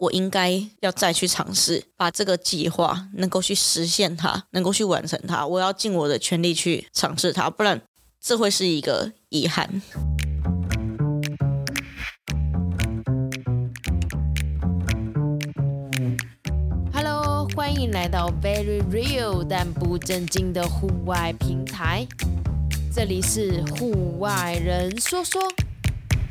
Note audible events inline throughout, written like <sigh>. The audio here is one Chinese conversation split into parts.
我应该要再去尝试，把这个计划能够去实现它，能够去完成它。我要尽我的全力去尝试它，不然这会是一个遗憾。Hello，欢迎来到 Very Real 但不正经的户外平台，这里是户外人说说。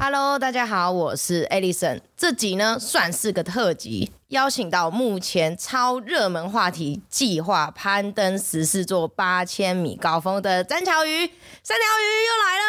Hello，大家好，我是 Alison。这集呢算是个特辑，邀请到目前超热门话题计划攀登十四座八千米高峰的詹条鱼，三条鱼又来了。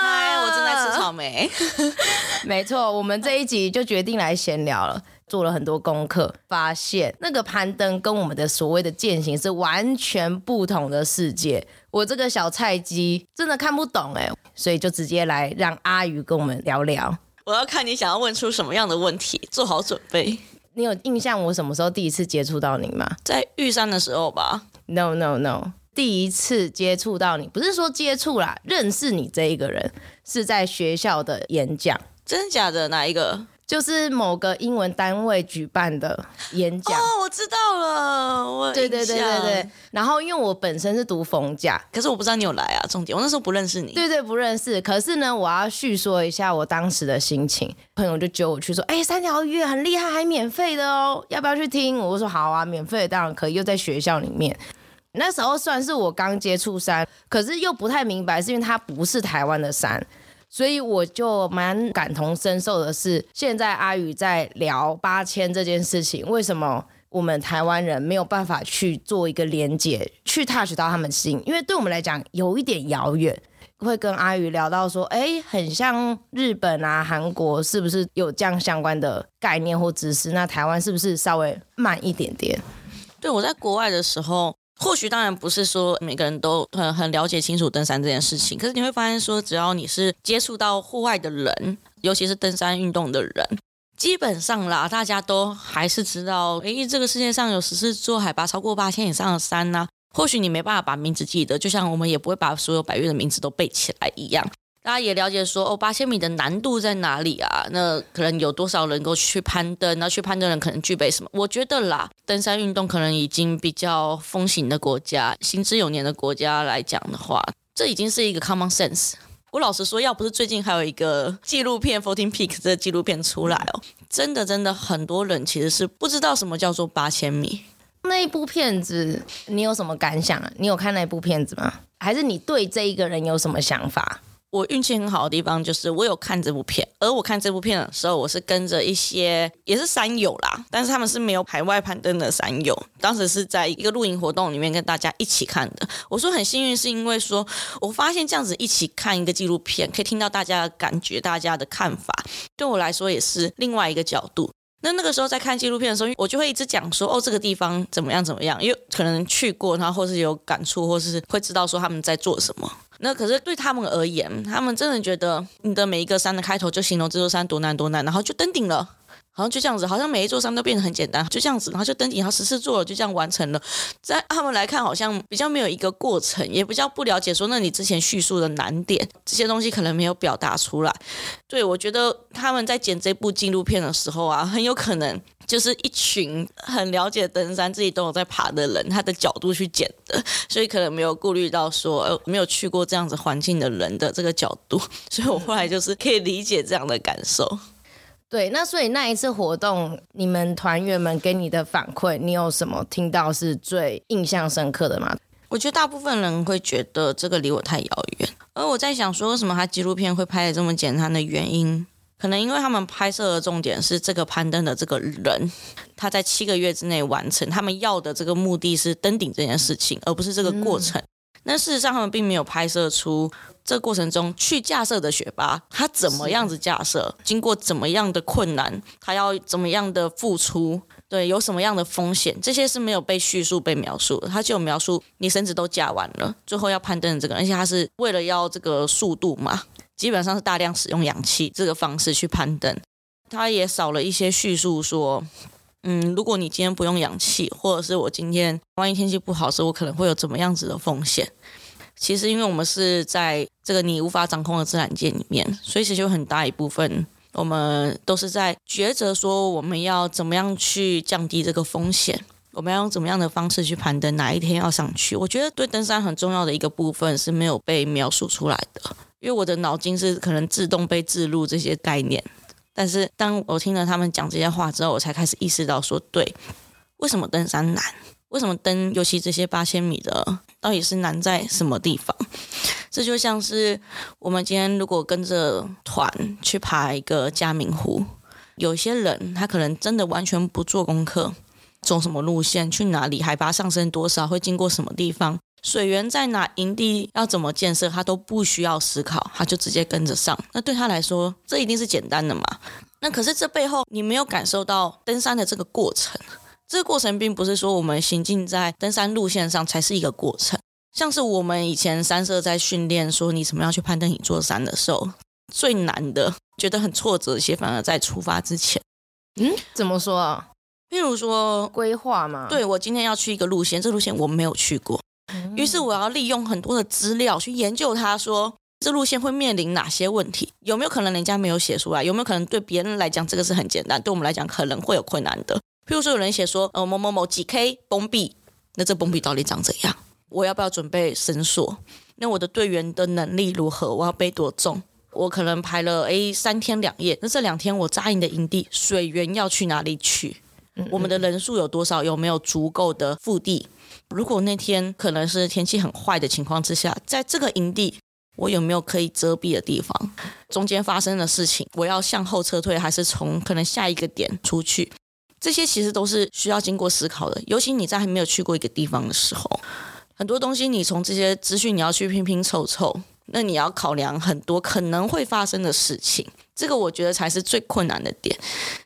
嗨，我正在吃草莓。<laughs> 没错，我们这一集就决定来闲聊了。做了很多功课，发现那个攀登跟我们的所谓的践行是完全不同的世界。我这个小菜鸡真的看不懂哎，所以就直接来让阿鱼跟我们聊聊。我要看你想要问出什么样的问题，做好准备。你有印象我什么时候第一次接触到你吗？在玉山的时候吧？No No No，第一次接触到你不是说接触啦，认识你这一个人是在学校的演讲。真的假的？哪一个？就是某个英文单位举办的演讲哦，我知道了，我对对对对对。然后因为我本身是读逢甲，可是我不知道你有来啊，重点我那时候不认识你。对对，不认识。可是呢，我要叙说一下我当时的心情。朋友就揪我去说，哎，三条鱼很厉害，还免费的哦，要不要去听？我说好啊，免费的当然可以，又在学校里面。那时候算是我刚接触山，可是又不太明白，是因为它不是台湾的山。所以我就蛮感同身受的是，现在阿宇在聊八千这件事情，为什么我们台湾人没有办法去做一个连接，去 touch 到他们心？因为对我们来讲有一点遥远。会跟阿宇聊到说，哎，很像日本啊、韩国，是不是有这样相关的概念或知识？那台湾是不是稍微慢一点点？对，我在国外的时候。或许当然不是说每个人都很很了解清楚登山这件事情，可是你会发现说，只要你是接触到户外的人，尤其是登山运动的人，基本上啦，大家都还是知道，诶，这个世界上有十四座海拔超过八千以上的山呐。或许你没办法把名字记得，就像我们也不会把所有百越的名字都背起来一样。大家也了解说哦，八千米的难度在哪里啊？那可能有多少人够去攀登？那去攀登的人可能具备什么？我觉得啦，登山运动可能已经比较风行的国家，行之有年的国家来讲的话，这已经是一个 common sense。我老实说，要不是最近还有一个纪录片《Fourteen Peaks》这纪录片出来哦，真的真的很多人其实是不知道什么叫做八千米。那一部片子你有什么感想啊？你有看那部片子吗？还是你对这一个人有什么想法？我运气很好的地方就是我有看这部片，而我看这部片的时候，我是跟着一些也是山友啦，但是他们是没有海外攀登的山友，当时是在一个露营活动里面跟大家一起看的。我说很幸运，是因为说我发现这样子一起看一个纪录片，可以听到大家的感觉、大家的看法，对我来说也是另外一个角度。那那个时候在看纪录片的时候，我就会一直讲说哦，这个地方怎么样怎么样，因为可能去过，然后或是有感触，或是会知道说他们在做什么。那可是对他们而言，他们真的觉得你的每一个山的开头就形容这座山多难多难，然后就登顶了，好像就这样子，好像每一座山都变得很简单，就这样子，然后就登顶，然后十四座了，就这样完成了。在他们来看，好像比较没有一个过程，也比较不了解说，那你之前叙述的难点这些东西可能没有表达出来。对，我觉得他们在剪这部纪录片的时候啊，很有可能。就是一群很了解登山、自己都有在爬的人，他的角度去剪的，所以可能没有顾虑到说，呃，没有去过这样子环境的人的这个角度，所以我后来就是可以理解这样的感受。对，那所以那一次活动，你们团员们给你的反馈，你有什么听到是最印象深刻的吗？我觉得大部分人会觉得这个离我太遥远，而我在想说，为什么他纪录片会拍的这么简单的原因？可能因为他们拍摄的重点是这个攀登的这个人，他在七个月之内完成，他们要的这个目的是登顶这件事情，而不是这个过程。嗯、那事实上，他们并没有拍摄出这个过程中去架设的学霸，他怎么样子架设，经过怎么样的困难，他要怎么样的付出，对，有什么样的风险，这些是没有被叙述、被描述的。他就有描述你绳子都架完了，最后要攀登的这个，而且他是为了要这个速度嘛。基本上是大量使用氧气这个方式去攀登，他也少了一些叙述说，嗯，如果你今天不用氧气，或者是我今天万一天气不好时，我可能会有怎么样子的风险。其实因为我们是在这个你无法掌控的自然界里面，所以其实有很大一部分我们都是在抉择说我们要怎么样去降低这个风险，我们要用怎么样的方式去攀登，哪一天要上去。我觉得对登山很重要的一个部分是没有被描述出来的，因为我的脑筋是可能自动被置入这些概念。但是当我听了他们讲这些话之后，我才开始意识到说，对，为什么登山难？为什么登，尤其这些八千米的，到底是难在什么地方？<laughs> 这就像是我们今天如果跟着团去爬一个嘉明湖，有些人他可能真的完全不做功课，走什么路线，去哪里，海拔上升多少，会经过什么地方。水源在哪？营地要怎么建设？他都不需要思考，他就直接跟着上。那对他来说，这一定是简单的嘛？那可是这背后你没有感受到登山的这个过程。这个过程并不是说我们行进在登山路线上才是一个过程。像是我们以前三社在训练说你怎么样去攀登一座山的时候，最难的、觉得很挫折一些，反而在出发之前。嗯，怎么说啊？譬如说规划嘛。对，我今天要去一个路线，这路线我没有去过。于是我要利用很多的资料去研究它，说这路线会面临哪些问题，有没有可能人家没有写出来，有没有可能对别人来讲这个是很简单，对我们来讲可能会有困难的。譬如说有人写说，呃某某某几 K 崩壁，那这崩壁到底长怎样？我要不要准备绳索？那我的队员的能力如何？我要背多重？我可能排了诶三天两夜，那这两天我扎营的营地水源要去哪里取？我们的人数有多少？有没有足够的腹地？如果那天可能是天气很坏的情况之下，在这个营地，我有没有可以遮蔽的地方？中间发生的事情，我要向后撤退，还是从可能下一个点出去？这些其实都是需要经过思考的。尤其你在还没有去过一个地方的时候，很多东西你从这些资讯你要去拼拼凑凑，那你要考量很多可能会发生的事情。这个我觉得才是最困难的点。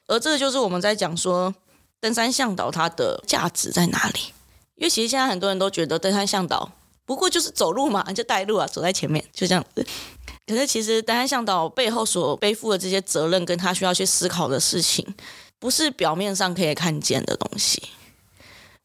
而这个就是我们在讲说，登山向导它的价值在哪里？因为其实现在很多人都觉得登山向导不过就是走路嘛，就带路啊，走在前面就这样子。可是其实登山向导背后所背负的这些责任，跟他需要去思考的事情，不是表面上可以看见的东西。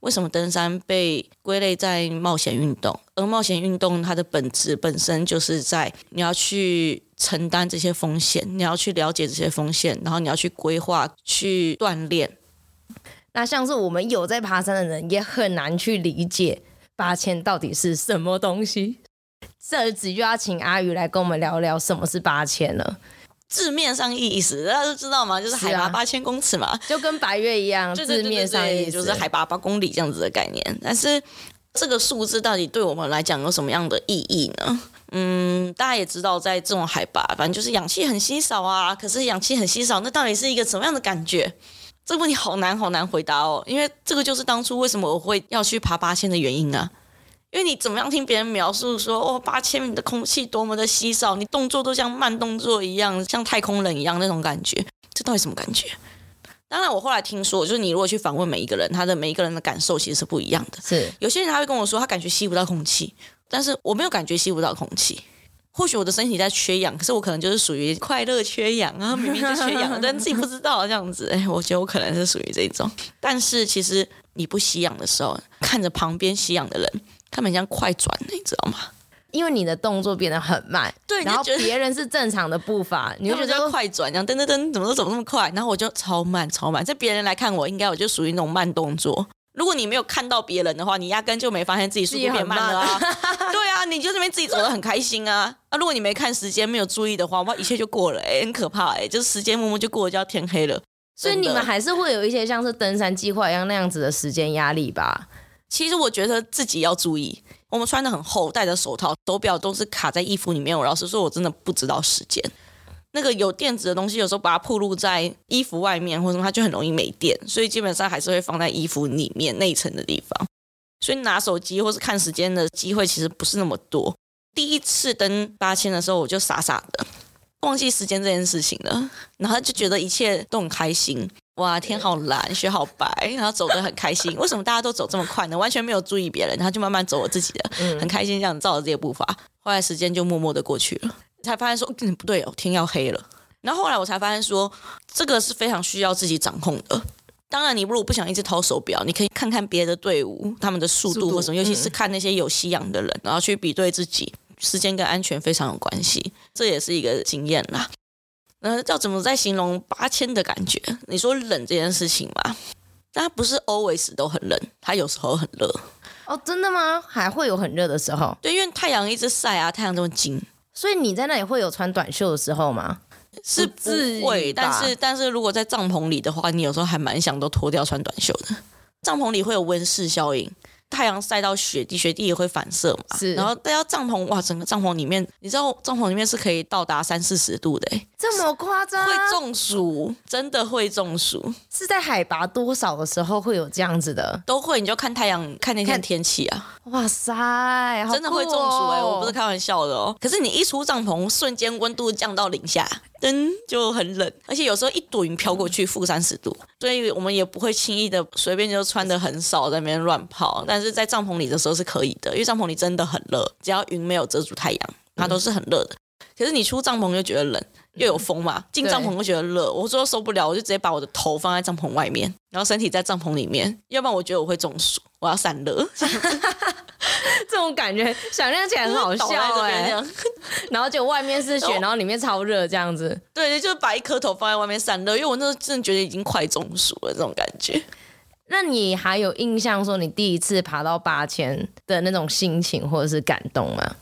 为什么登山被归类在冒险运动？而冒险运动它的本质本身就是在你要去承担这些风险，你要去了解这些风险，然后你要去规划、去锻炼。那像是我们有在爬山的人，也很难去理解八千到底是什么东西。这集就要请阿鱼来跟我们聊聊什么是八千了。字面上意思大家都知道吗？就是海拔八千公尺嘛，啊，就跟白月一样。字面上意思就是海拔八公里这样子的概念。但是这个数字到底对我们来讲有什么样的意义呢？嗯，大家也知道，在这种海拔，反正就是氧气很稀少啊。可是氧气很稀少，那到底是一个什么样的感觉？这个问题好难好难回答哦，因为这个就是当初为什么我会要去爬八千的原因啊。因为你怎么样听别人描述说，哦，八千米的空气多么的稀少，你动作都像慢动作一样，像太空人一样那种感觉，这到底什么感觉？当然，我后来听说，就是你如果去访问每一个人，他的每一个人的感受其实是不一样的。是，有些人他会跟我说，他感觉吸不到空气，但是我没有感觉吸不到空气。或许我的身体在缺氧，可是我可能就是属于快乐缺氧啊，明明就缺氧，<laughs> 但自己不知道这样子。哎，我觉得我可能是属于这种。但是其实你不吸氧的时候，看着旁边吸氧的人，他们像快转，你知道吗？因为你的动作变得很慢，对，然后别人是正常的步伐，<laughs> 你就觉得快转，这样噔噔噔，怎么都走那么快，然后我就超慢超慢。在别人来看我，应该我就属于那种慢动作。如果你没有看到别人的话，你压根就没发现自己速度变慢了啊！<laughs> 对啊，你就那边自己走的很开心啊！啊，如果你没看时间，没有注意的话，哇，一切就过了，欸，很可怕哎，欸！就是时间默默就过了，就要天黑了。所以你们还是会有一些像是登山计划一样那样子的时间压力吧？其实我觉得自己要注意，我们穿得很厚，戴着手套，手表都是卡在衣服里面。我老实说，我真的不知道时间。那个有电子的东西，有时候把它暴露在衣服外面，或者什么，它就很容易没电，所以基本上还是会放在衣服里面内层的地方。所以拿手机或是看时间的机会其实不是那么多。第一次登八千的时候，我就傻傻的忘记时间这件事情了，然后就觉得一切都很开心。哇，天好蓝，雪好白，然后走得很开心。<laughs> 为什么大家都走这么快呢？完全没有注意别人，然后就慢慢走我自己的，很开心这样照着这些步伐。后来时间就默默的过去了。才发现说，嗯，不对哦，天要黑了。然后后来我才发现说，这个是非常需要自己掌控的。当然，你如果不想一直掏手表，你可以看看别的队伍他们的速度或什么，尤其是看那些有吸氧的人，然后去比对自己。时间跟安全非常有关系，这也是一个经验啦。那要怎么再形容八千的感觉？你说冷这件事情嘛，但它不是 always 都很冷，它有时候很热。哦，真的吗？还会有很热的时候？对，因为太阳一直晒啊，太阳这么金，所以你在那里会有穿短袖的时候吗？是不会，但是但是如果在帐篷里的话，你有时候还蛮想都脱掉穿短袖的。帐篷里会有温室效应。太阳晒到雪地，雪地也会反射嘛。是，然后大家帐篷，哇，整个帐篷里面，你知道帐篷里面是可以到达三四十度的，这么夸张？会中暑，真的会中暑。是在海拔多少的时候会有这样子的？都会，你就看太阳，看那天天气啊。哇塞，真的会中暑哎、欸，我不是开玩笑的哦。可是你一出帐篷，瞬间温度降到零下。灯就很冷，而且有时候一朵云飘过去，负三十度，所以我们也不会轻易的随便就穿的很少在那边乱跑。但是在帐篷里的时候是可以的，因为帐篷里真的很热，只要云没有遮住太阳，它都是很热的。可是你出帐篷就觉得冷，又有风嘛，进帐篷就觉得热。我说受不了，我就直接把我的头放在帐篷外面，然后身体在帐篷里面，要不然我觉得我会中暑，我要散热。<laughs> 这种感觉想象起来很好笑哎、欸，然后就外面是雪，然后里面超热这样子。对，就是把一颗头放在外面散热，因为我那时候真的觉得已经快中暑了，这种感觉。那你还有印象说你第一次爬到八千的那种心情或者是感动吗？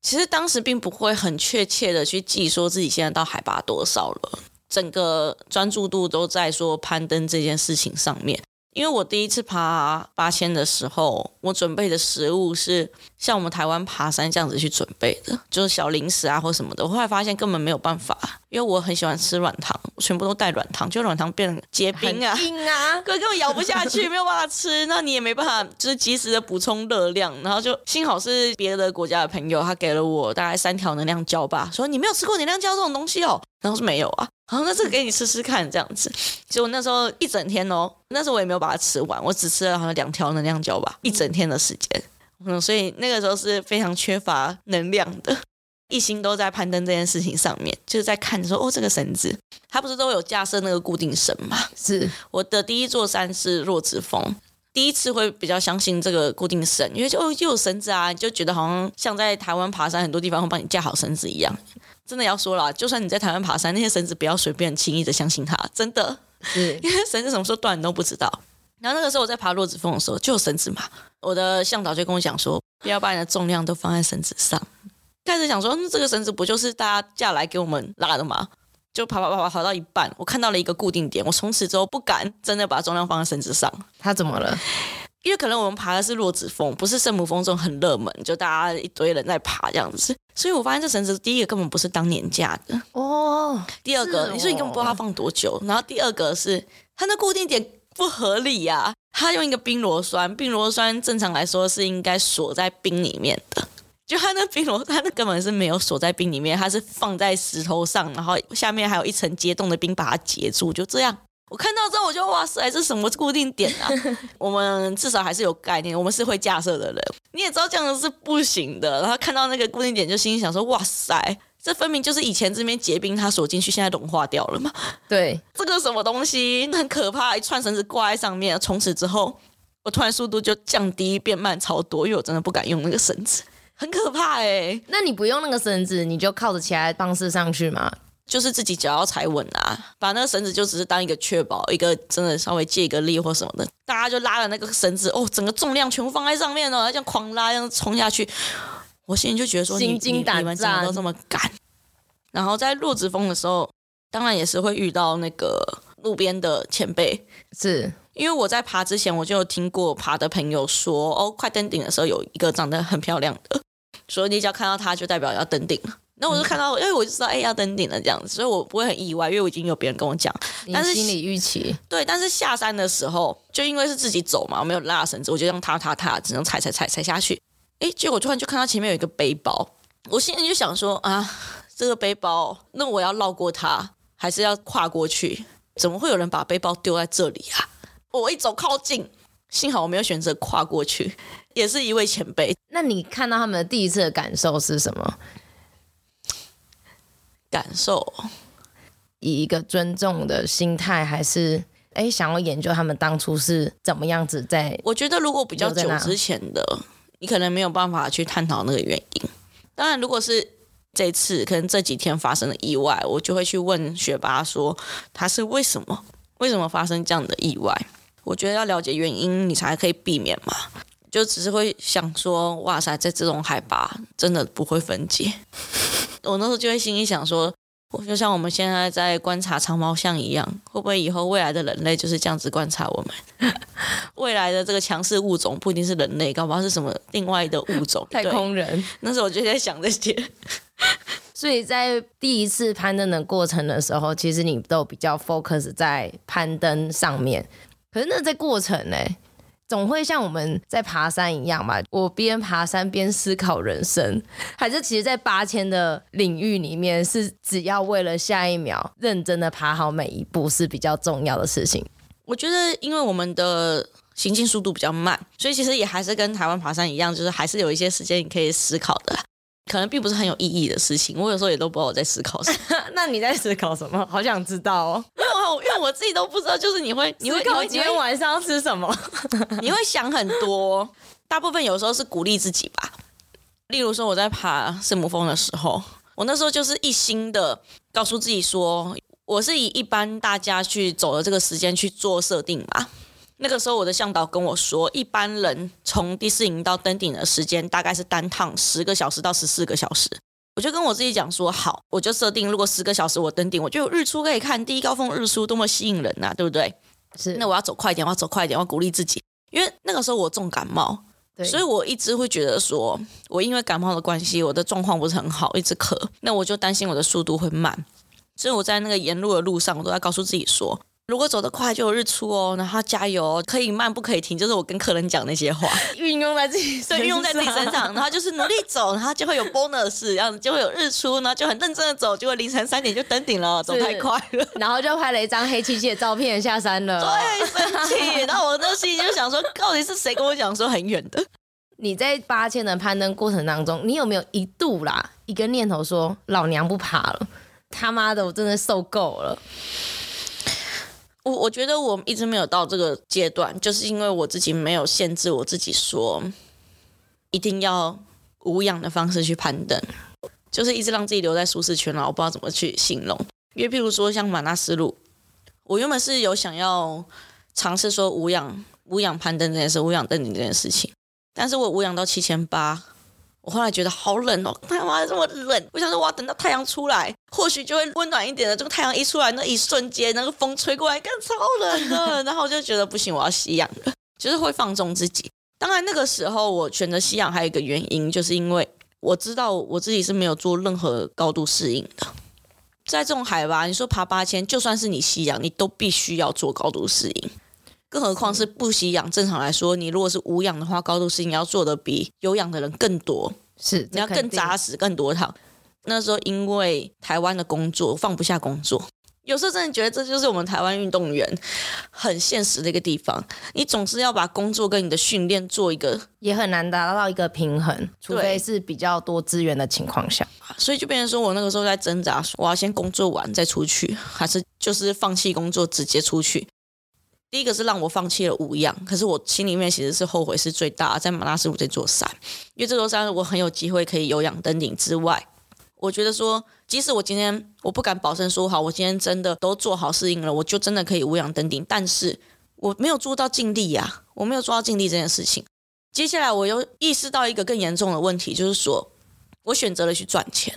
其实当时并不会很确切的去记说自己现在到海拔多少了，整个专注度都在说攀登这件事情上面。因为我第一次爬八千的时候，我准备的食物是像我们台湾爬山这样子去准备的，就是小零食啊或什么的。我后来发现根本没有办法，因为我很喜欢吃软糖，全部都带软糖，就软糖变成结冰啊，冰啊，<laughs> 根本咬不下去，没有办法吃。那你也没办法，就是及时的补充热量。然后就幸好是别的国家的朋友，他给了我大概三条能量胶吧，说你没有吃过能量胶这种东西哦。然后说没有啊。然后那这个给你吃吃看，这样子。结果那时候一整天哦，那时候我也没有把它吃完，我只吃了好像两条能量胶吧，一整天的时间。嗯，所以那个时候是非常缺乏能量的，一心都在攀登这件事情上面，就是在看说哦，这个绳子，它不是都有架设那个固定绳吗？是我的第一座山是若子峰，第一次会比较相信这个固定绳，因为就又有绳子啊，就觉得好像像在台湾爬山很多地方会帮你架好绳子一样。真的要说了，就算你在台湾爬山，那些绳子不要随便轻易的相信它，真的，是 <laughs> 因为绳子什么时候断你都不知道。然后那个时候我在爬落子峰的时候，就有绳子嘛，我的向导就跟我讲说，不要把你的重量都放在绳子上。开始想说，那这个绳子不就是大家架来给我们拉的吗？就爬爬爬爬爬到一半，我看到了一个固定点，我从此之后不敢真的把重量放在绳子上。他怎么了？因为可能我们爬的是落子峰，不是圣母峰这种很热门，就大家一堆人在爬这样子，所以我发现这绳子第一个根本不是当年架的哦。第二个，哦、你说你根本不知道它放多久，然后第二个是它那固定点不合理呀、啊，它用一个冰螺栓，冰螺栓正常来说是应该锁在冰里面的，就它那冰螺，它那根本是没有锁在冰里面，它是放在石头上，然后下面还有一层结冻的冰把它结住，就这样。我看到之后，我就哇塞，这什么固定点啊？<laughs> 我们至少还是有概念，我们是会架设的人。你也知道这样子是不行的。然后看到那个固定点，就心里想说：哇塞，这分明就是以前这边结冰，它锁进去，现在融化掉了嘛？对，这个什么东西很可怕，一串绳子挂在上面，从此之后，我突然速度就降低变慢超多，因为我真的不敢用那个绳子，很可怕哎、欸。那你不用那个绳子，你就靠着其他方式上去吗？就是自己脚要踩稳啊，把那个绳子就只是当一个确保，一个真的稍微借一个力或什么的，大家就拉了那个绳子，哦，整个重量全部放在上面了，这样狂拉，这样冲下去，我心里就觉得说，心惊胆战，你们怎么都这么敢？然后在落子峰的时候，当然也是会遇到那个路边的前辈，是因为我在爬之前我就有听过爬的朋友说，哦，快登顶的时候有一个长得很漂亮的，<laughs> 所以你只要看到他就代表要登顶了。那我就看到，因为我就知道，哎，要登顶了这样子，所以我不会很意外，因为我已经有别人跟我讲。但是心理预期对，但是下山的时候，就因为是自己走嘛，我没有拉绳子，我就这样踏踏踏，只能踩踩踩踩下去。哎，结果突然就看到前面有一个背包，我心里就想说啊，这个背包，那我要绕过它，还是要跨过去？怎么会有人把背包丢在这里啊？我一走靠近，幸好我没有选择跨过去，也是一位前辈。那你看到他们的第一次的感受是什么？感受以一个尊重的心态，还是哎想要研究他们当初是怎么样子在？我觉得如果比较久之前的，你可能没有办法去探讨那个原因。当然，如果是这次可能这几天发生的意外，我就会去问学霸说他是为什么，为什么发生这样的意外？我觉得要了解原因，你才可以避免嘛。就只是会想说，哇塞，在这种海拔真的不会分解。<laughs> 我那时候就会心里想说，我就像我们现在在观察长毛象一样，会不会以后未来的人类就是这样子观察我们？<laughs> 未来的这个强势物种不一定是人类，搞不好是什么另外的物种？太空人。那时候我就在想这些。<laughs> 所以在第一次攀登的过程的时候，其实你都比较 focus 在攀登上面。可是那在过程呢？总会像我们在爬山一样吧？我边爬山边思考人生，<laughs> 还是其实，在八千的领域里面，是只要为了下一秒认真的爬好每一步是比较重要的事情。我觉得，因为我们的行进速度比较慢，所以其实也还是跟台湾爬山一样，就是还是有一些时间你可以思考的。可能并不是很有意义的事情，我有时候也都不知道我在思考什么。<laughs> 那你在思考什么？好想知道哦。<laughs> 因为我因为我自己都不知道，就是你会你会考今天晚上要吃什么？<laughs> 你会想很多，大部分有时候是鼓励自己吧。例如说我在爬圣母峰的时候，我那时候就是一心的告诉自己说，我是以一般大家去走的这个时间去做设定嘛。那个时候，我的向导跟我说，一般人从第四营到登顶的时间大概是单趟十个小时到十四个小时。我就跟我自己讲说，好，我就设定，如果十个小时我登顶，我就有日出可以看，第一高峰日出多么吸引人呐、啊，对不对？是。那我要走快一点，我要走快一点，我要鼓励自己，因为那个时候我重感冒，对，所以我一直会觉得说，我因为感冒的关系，我的状况不是很好，一直咳，那我就担心我的速度会慢，所以我在那个沿路的路上，我都在告诉自己说。如果走得快就有日出哦，然后加油哦，可以慢不可以停，就是我跟客人讲那些话，<laughs> 运用在自己身上，对，运用在自己身上，然后就是努力走，然后就会有 bonus，这样子就会有日出，然后就很认真的走，结果凌晨三点就登顶了，走太快了，<laughs> 然后就拍了一张黑漆漆的照片下山了，对，生气，然后我那心里就想说，到底是谁跟我讲说很远的？你在八千的攀登过程当中，你有没有一度啦一个念头说，老娘不爬了，他妈的，我真的受够了。我我觉得我一直没有到这个阶段，就是因为我自己没有限制我自己说一定要无氧的方式去攀登，就是一直让自己留在舒适圈了。我不知道怎么去形容，因为譬如说像马纳斯路，我原本是有想要尝试说无氧无氧攀登这件事，无氧登顶这件事情，但是我无氧到七千八。我后来觉得好冷哦，他妈这么冷！我想说，我要等到太阳出来，或许就会温暖一点的。这个太阳一出来，那一瞬间，那个风吹过来，更超冷的。然后我就觉得不行，我要吸氧了，就是会放纵自己。当然，那个时候我选择吸氧还有一个原因，就是因为我知道我自己是没有做任何高度适应的。在这种海拔，你说爬八千，就算是你吸氧，你都必须要做高度适应。更何况是不吸氧，正常来说，你如果是无氧的话，高度适应要做的比有氧的人更多，是你要更扎实、更多趟。那时候因为台湾的工作放不下工作，有时候真的觉得这就是我们台湾运动员很现实的一个地方。你总是要把工作跟你的训练做一个，也很难达到一个平衡，除非是比较多资源的情况下。所以就变成说我那个时候在挣扎，说我要先工作完再出去，还是就是放弃工作直接出去。第一个是让我放弃了无氧，可是我心里面其实是后悔是最大，在马纳斯路这座山，因为这座山我很有机会可以有氧登顶之外，我觉得说，即使我今天我不敢保证说好，我今天真的都做好适应了，我就真的可以无氧登顶，但是我没有做到尽力呀、我没有做到尽力这件事情。接下来我又意识到一个更严重的问题，就是说我选择了去赚钱，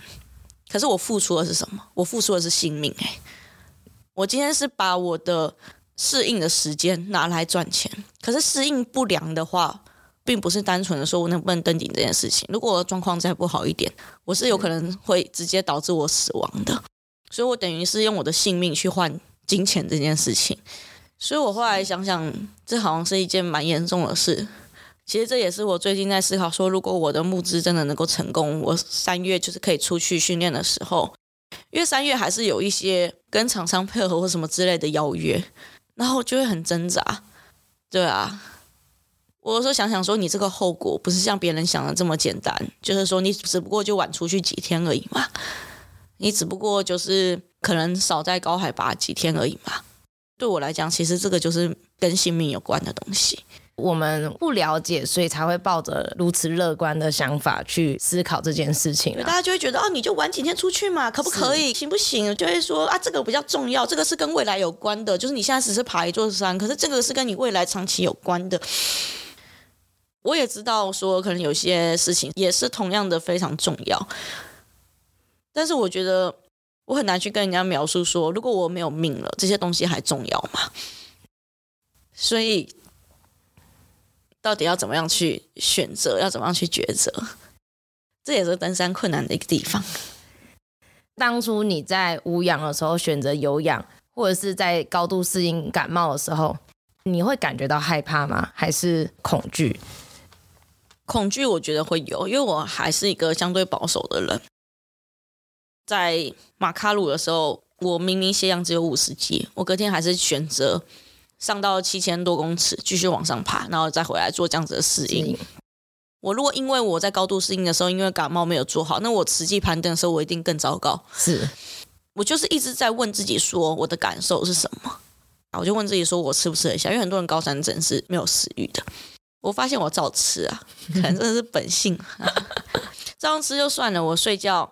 可是我付出的是什么？我付出的是性命、欸。诶，我今天是把我的。适应的时间拿来赚钱，可是适应不良的话，并不是单纯的说我能不能登顶这件事情。如果状况再不好一点，我是有可能会直接导致我死亡的。所以我等于是用我的性命去换金钱这件事情。所以我后来想想，这好像是一件蛮严重的事。其实这也是我最近在思考说，如果我的募资真的能够成功，我三月就是可以出去训练的时候，因为三月还是有一些跟厂商配合或什么之类的邀约。然后就会很挣扎，对啊，我有时候想想说，你这个后果不是像别人想的这么简单，就是说你只不过就晚出去几天而已嘛，你只不过就是可能少在高海拔几天而已嘛。对我来讲，其实这个就是跟性命有关的东西。我们不了解，所以才会抱着如此乐观的想法去思考这件事情。大家就会觉得哦，你就晚几天出去嘛，可不可以，行不行？就会说啊，这个比较重要，这个是跟未来有关的。就是你现在只是爬一座山，可是这个是跟你未来长期有关的。我也知道说，可能有些事情也是同样的非常重要，但是我觉得我很难去跟人家描述说，如果我没有命了，这些东西还重要吗？所以。到底要怎么样去选择？要怎么样去抉择？这也是登山困难的一个地方。当初你在无氧的时候选择有氧，或者是在高度适应感冒的时候，你会感觉到害怕吗？还是恐惧？恐惧，我觉得会有，因为我还是一个相对保守的人。在马卡鲁的时候，我明明血氧只有五十几，我隔天还是选择。上到七千多公尺，继续往上爬，然后再回来做这样子的适应。我如果因为我在高度适应的时候，因为感冒没有做好，那我实际攀登的时候，我一定更糟糕。是，我就是一直在问自己说，我的感受是什么？我就问自己说，我吃不吃得下？因为很多人高山症是没有食欲的。我发现我照吃啊，可能真的是本性。<laughs> 这样吃就算了，我睡觉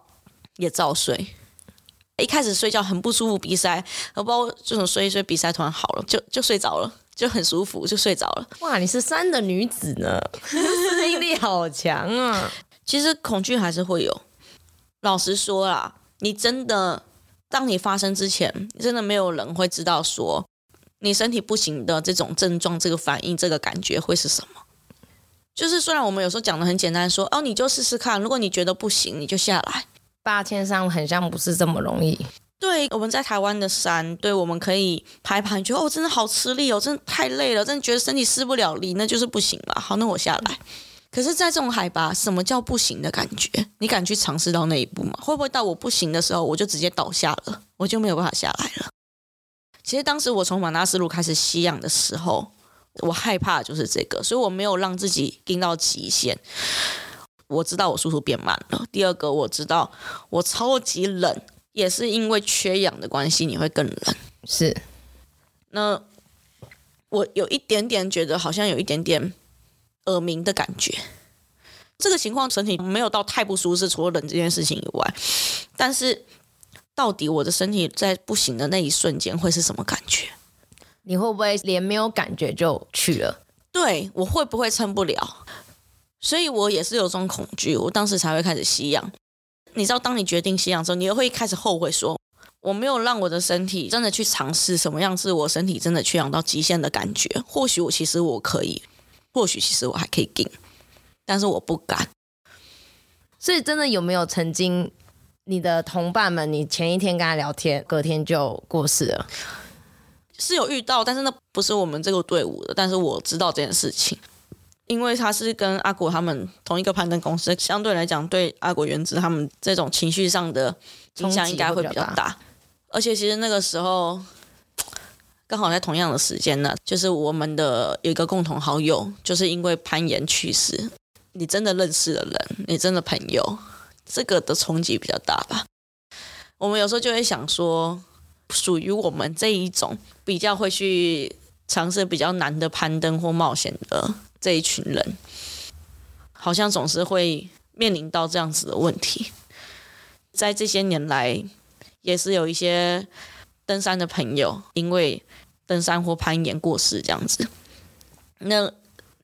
也照睡。一开始睡觉很不舒服，鼻塞，我不知道这种睡一睡鼻塞突然好了，就就睡着了，就很舒服，就睡着了。哇，你是山的女子呢，适应力好强啊！其实恐惧还是会有。老实说啦，你真的当你发生之前，真的没有人会知道说你身体不行的这种症状、这个反应、这个感觉会是什么。就是虽然我们有时候讲的很简单说，说哦，你就试试看，如果你觉得不行，你就下来。八千山很像不是这么容易。对，我们在台湾的山，对，我们可以排盘，觉得哦，真的好吃力哦，真的太累了，真的觉得身体施不了力，那就是不行了。好，那我下来。可是，在这种海拔，什么叫不行的感觉？你敢去尝试到那一步吗？会不会到我不行的时候，我就直接倒下了，我就没有办法下来了？其实当时我从马纳斯路开始吸氧的时候，我害怕的就是这个，所以我没有让自己盯到极限。我知道我速度变慢了。第二个，我知道我超级冷，也是因为缺氧的关系，你会更冷。是，那我有一点点觉得好像有一点点耳鸣的感觉。这个情况身体没有到太不舒适，除了冷这件事情以外，但是到底我的身体在不行的那一瞬间会是什么感觉？你会不会连没有感觉就去了？对，我会不会撑不了？所以我也是有这种恐惧，我当时才会开始吸氧。你知道，当你决定吸氧之后，你又会开始后悔说，说我没有让我的身体真的去尝试什么样是我身体真的缺氧到极限的感觉。或许我其实我可以，或许其实我还可以顶，但是我不敢。所以真的有没有曾经你的同伴们，你前一天跟他聊天，隔天就过世了？是有遇到，但是那不是我们这个队伍的，但是我知道这件事情。因为他是跟阿果他们同一个攀登公司，相对来讲，对阿果原子他们这种情绪上的影响应该会比较大。而且其实那个时候刚好在同样的时间呢，就是我们的有一个共同好友，就是因为攀岩去世。你真的认识的人，你真的朋友，这个的冲击比较大吧？我们有时候就会想说，属于我们这一种比较会去尝试比较难的攀登或冒险的。这一群人好像总是会面临到这样子的问题，在这些年来，也是有一些登山的朋友因为登山或攀岩过世这样子。那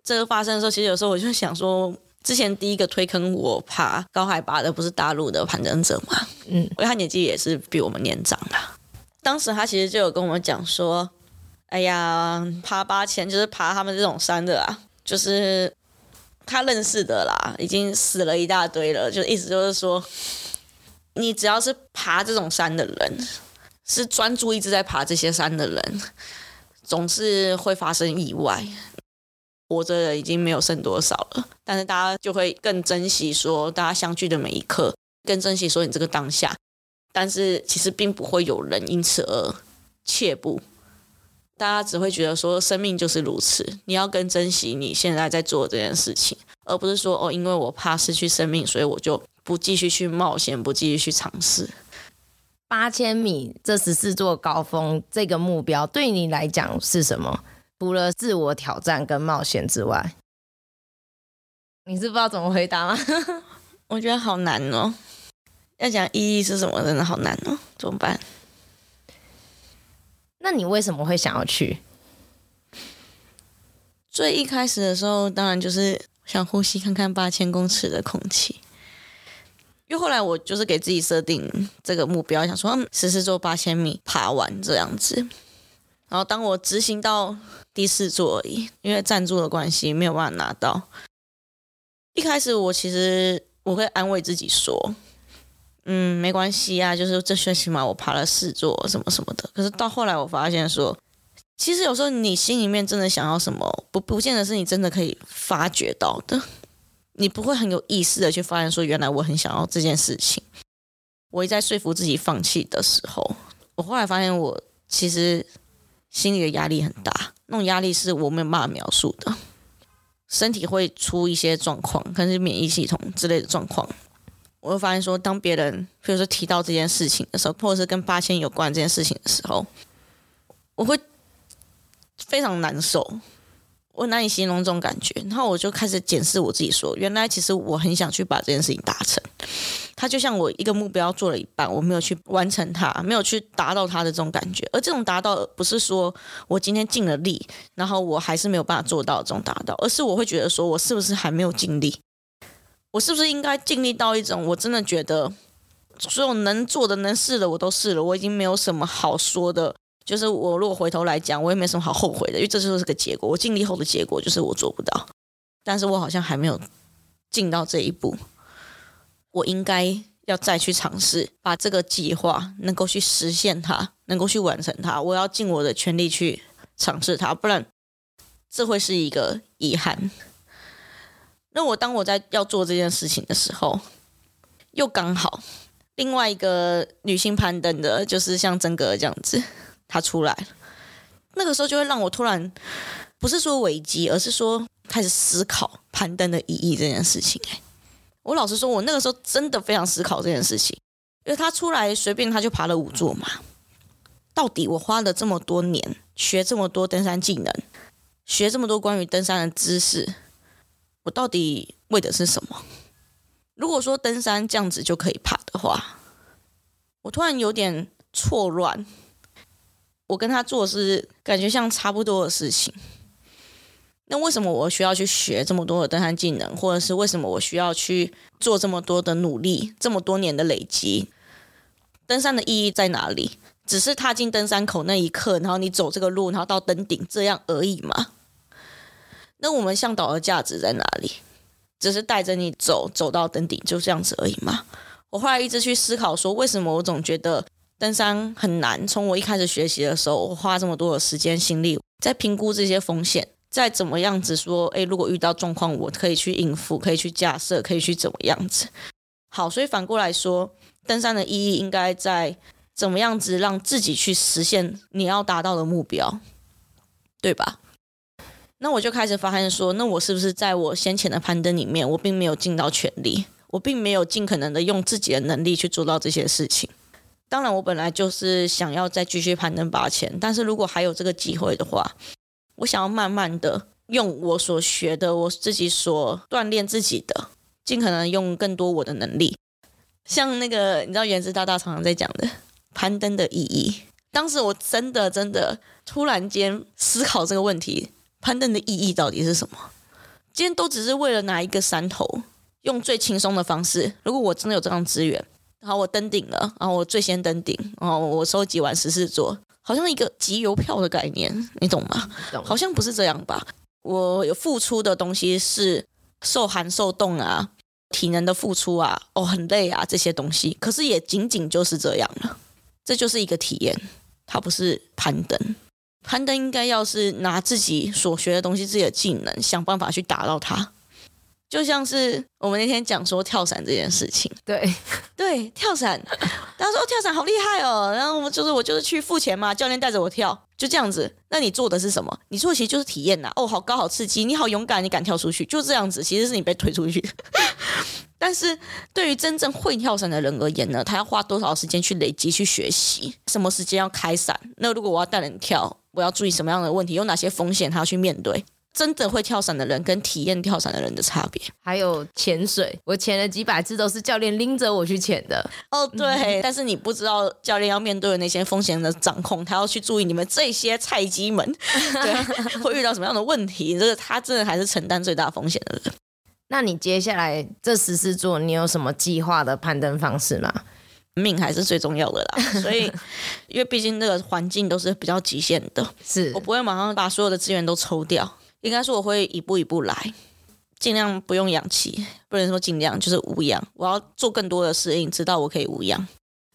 这个发生的时候，其实有时候我就想说，之前第一个推坑我爬高海拔的不是大陆的攀登者吗？嗯，因为他年纪也是比我们年长的。当时他其实就有跟我们讲说：“哎呀，爬八千就是爬他们这种山的啊。”就是他认识的啦，已经死了一大堆了。就意思就是说，你只要是爬这种山的人，是专注一直在爬这些山的人，总是会发生意外。活着的已经没有剩多少了，但是大家就会更珍惜说大家相聚的每一刻，更珍惜说你这个当下。但是其实并不会有人因此而怯步。大家只会觉得说，生命就是如此，你要更珍惜你现在在做这件事情，而不是说哦，因为我怕失去生命，所以我就不继续去冒险，不继续去尝试。八千米这十四座高峰这个目标对你来讲是什么？除了自我挑战跟冒险之外，你是不知道怎么回答吗？<laughs> 我觉得好难哦。要讲意义是什么，真的好难哦，怎么办？那你为什么会想要去？最一开始的时候，当然就是想呼吸看看八千公尺的空气。因为后来我就是给自己设定这个目标，想说十四座八千米爬完这样子。然后当我执行到第四座而已，因为赞助的关系没有办法拿到。一开始我其实我会安慰自己说。嗯，没关系啊，就是这学期嘛，我爬了四座什么什么的。可是到后来，我发现说，其实有时候你心里面真的想要什么，不不见得是你真的可以发觉到的。你不会很有意识的去发现说，原来我很想要这件事情。我一再说服自己放弃的时候，我后来发现我其实心里的压力很大，那种压力是我没有办法描述的，身体会出一些状况，可能是免疫系统之类的状况。我会发现说，当别人比如说提到这件事情的时候，或者是跟八千有关这件事情的时候，我会非常难受，我难以形容这种感觉。然后我就开始检视我自己说，原来其实我很想去把这件事情达成。它就像我一个目标做了一半，我没有去完成它，没有去达到它的这种感觉。而这种达到，不是说我今天尽了力，然后我还是没有办法做到这种达到，而是我会觉得说我是不是还没有尽力。我是不是应该尽力到一种，我真的觉得所有能做的、能试的我都试了，我已经没有什么好说的。就是我如果回头来讲，我也没什么好后悔的，因为这就是个结果。我尽力后的结果就是我做不到，但是我好像还没有进到这一步。我应该要再去尝试，把这个计划能够去实现它，能够去完成它。我要尽我的全力去尝试它，不然这会是一个遗憾。那我当我在要做这件事情的时候，又刚好另外一个女性攀登的，就是像曾格这样子，她出来。那个时候就会让我突然不是说危机，而是说开始思考攀登的意义这件事情。我老实说，我那个时候真的非常思考这件事情，因为她出来随便她就爬了五座嘛。到底我花了这么多年学这么多登山技能，学这么多关于登山的知识。我到底为的是什么？如果说登山这样子就可以爬的话，我突然有点错乱。我跟他做的是感觉像差不多的事情，那为什么我需要去学这么多的登山技能，或者是为什么我需要去做这么多的努力，这么多年的累积？登山的意义在哪里？只是踏进登山口那一刻，然后你走这个路，然后到登顶这样而已吗？那我们向导的价值在哪里？只是带着你走，走到登顶，就这样子而已吗？我后来一直去思考说，为什么我总觉得登山很难？从我一开始学习的时候，我花这么多的时间心力在评估这些风险，再怎么样子说，诶，如果遇到状况，我可以去应付，可以去架设，可以去怎么样子？好，所以反过来说，登山的意义应该在怎么样子让自己去实现你要达到的目标，对吧？那我就开始发现说，那我是不是在我先前的攀登里面，我并没有尽到全力，我并没有尽可能的用自己的能力去做到这些事情。当然，我本来就是想要再继续攀登八千，但是如果还有这个机会的话，我想要慢慢的用我所学的，我自己所锻炼自己的，尽可能用更多我的能力。像那个你知道元之大大常常在讲的攀登的意义，当时我真的真的突然间思考这个问题。攀登的意义到底是什么？今天都只是为了拿一个山头，用最轻松的方式。如果我真的有这样资源，然后我登顶了，然后我最先登顶，然后我收集完十四座，好像一个集邮票的概念，你懂吗？懂。好像不是这样吧？我有付出的东西是受寒受冻啊，体能的付出啊，哦，很累啊，这些东西。可是也仅仅就是这样了，这就是一个体验，它不是攀登。攀登应该要是拿自己所学的东西、自己的技能，想办法去达到它。就像是我们那天讲说跳伞这件事情，对对，跳伞，大家说跳伞好厉害哦。然后我们就是我就是去付钱嘛，教练带着我跳，就这样子。那你做的是什么？你做的其实就是体验呐。哦，好高，好刺激，你好勇敢，你敢跳出去，就这样子。其实是你被推出去。<laughs> 但是对于真正会跳伞的人而言呢，他要花多少时间去累积、去学习？什么时间要开伞？那如果我要带人跳，我要注意什么样的问题，有哪些风险，他要去面对。真的会跳伞的人跟体验跳伞的人的差别，还有潜水，我潜了几百次都是教练拎着我去潜的。哦，对，但是你不知道教练要面对的那些风险的掌控，他要去注意你们这些菜鸡们，<laughs> 对，会遇到什么样的问题，这个他真的还是承担最大风险的人。那你接下来这十四座，你有什么计划的攀登方式吗？命还是最重要的啦，<laughs> 所以因为毕竟那个环境都是比较极限的，<laughs> 是我不会马上把所有的资源都抽掉。应该说我会一步一步来，尽量不用氧气，不能说尽量，就是无氧。我要做更多的适应，直到我可以无氧。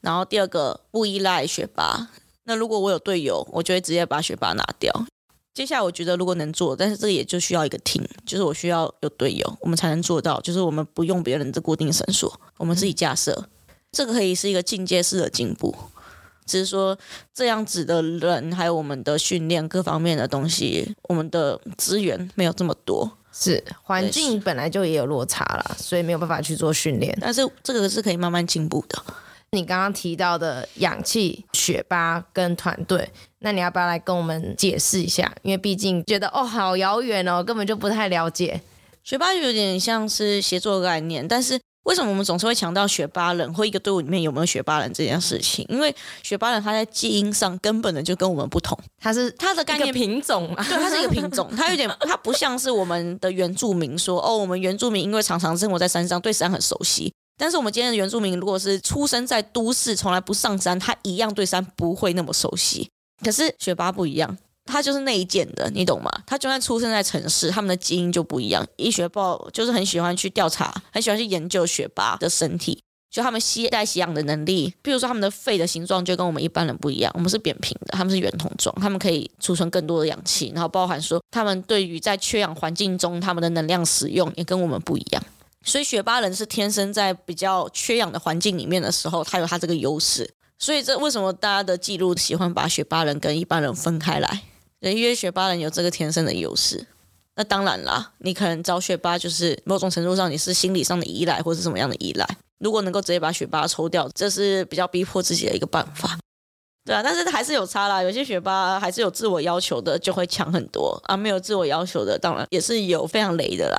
然后第二个不依赖学霸。那如果我有队友，我就会直接把学霸拿掉。接下来我觉得如果能做，但是这个也就需要一个 team，就是我需要有队友，我们才能做到。就是我们不用别人的固定绳索，我们自己架设。嗯、这个可以是一个进阶式的进步。只是说这样子的人，还有我们的训练各方面的东西，我们的资源没有这么多，是环境本来就也有落差了，所以没有办法去做训练。但是这个是可以慢慢进步的。你刚刚提到的氧气、雪巴跟团队，那你要不要来跟我们解释一下？因为毕竟觉得哦，好遥远哦，根本就不太了解。学霸有点像是协作概念，但是。为什么我们总是会强调学巴人或一个队伍里面有没有学巴人这件事情？因为学巴人他在基因上根本的就跟我们不同，他是他的概念品种嘛，对，他是一个品种，<laughs> 他有点他不像是我们的原住民说哦，我们原住民因为常常生活在山上，对山很熟悉。但是我们今天的原住民如果是出生在都市，从来不上山，他一样对山不会那么熟悉。可是学巴不一样。他就是内建的，你懂吗？他就算出生在城市，他们的基因就不一样。医学报就是很喜欢去调查，很喜欢去研究雪巴的身体，就他们吸带吸氧的能力。比如说他们的肺的形状就跟我们一般人不一样，我们是扁平的，他们是圆筒状，他们可以储存更多的氧气。然后包含说，他们对于在缺氧环境中，他们的能量使用也跟我们不一样。所以雪巴人是天生在比较缺氧的环境里面的时候，他有他这个优势。所以这为什么大家的记录喜欢把雪巴人跟一般人分开来？因为雪巴人有这个天生的优势，那当然啦，你可能找雪巴就是某种程度上你是心理上的依赖，或是什么样的依赖。如果能够直接把雪巴抽掉，这是比较逼迫自己的一个办法。对啊，但是还是有差啦，有些雪巴还是有自我要求的，就会强很多啊；没有自我要求的，当然也是有非常雷的啦。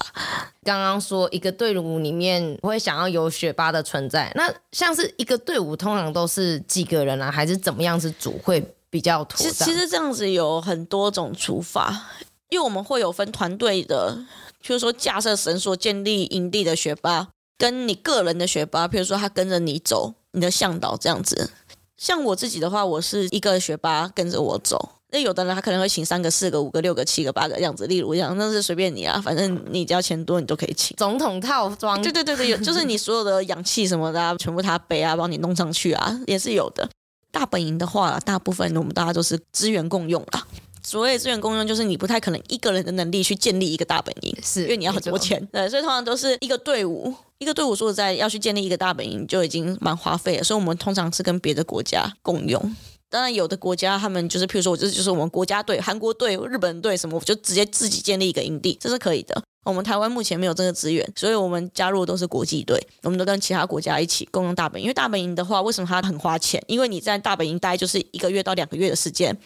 刚刚说一个队伍里面会想要有雪巴的存在，那像是一个队伍通常都是几个人啊，还是怎么样子组会？比较妥当。其实这样子有很多种处法，因为我们会有分团队的，譬如说架设绳索、建立营地的学霸，跟你个人的学霸，譬如说他跟着你走，你的向导这样子。像我自己的话，我是一个学霸跟着我走。那有的人他可能会请三个、四个、五个、六个、七个、八个这样子，例如这样，那是随便你啊，反正你只要钱多，你都可以请。总统套装。对对对对，有就是你所有的氧气什么的啊，全部他背啊，帮你弄上去啊，也是有的。大本营的话，大部分我们大家都是资源共用啦。所谓资源共用，就是你不太可能一个人的能力去建立一个大本营，是因为你要很多钱。对，所以通常都是一个队伍，一个队伍说实在要去建立一个大本营，就已经蛮花费了。所以我们通常是跟别的国家共用。当然，有的国家他们就是，譬如说，我这就是我们国家队、韩国队、日本队什么，我就直接自己建立一个营地，这是可以的。我们台湾目前没有这个资源，所以我们加入都是国际队，我们都跟其他国家一起共用大本营。因为大本营的话，为什么它很花钱？因为你在大本营待就是一个月到两个月的时间，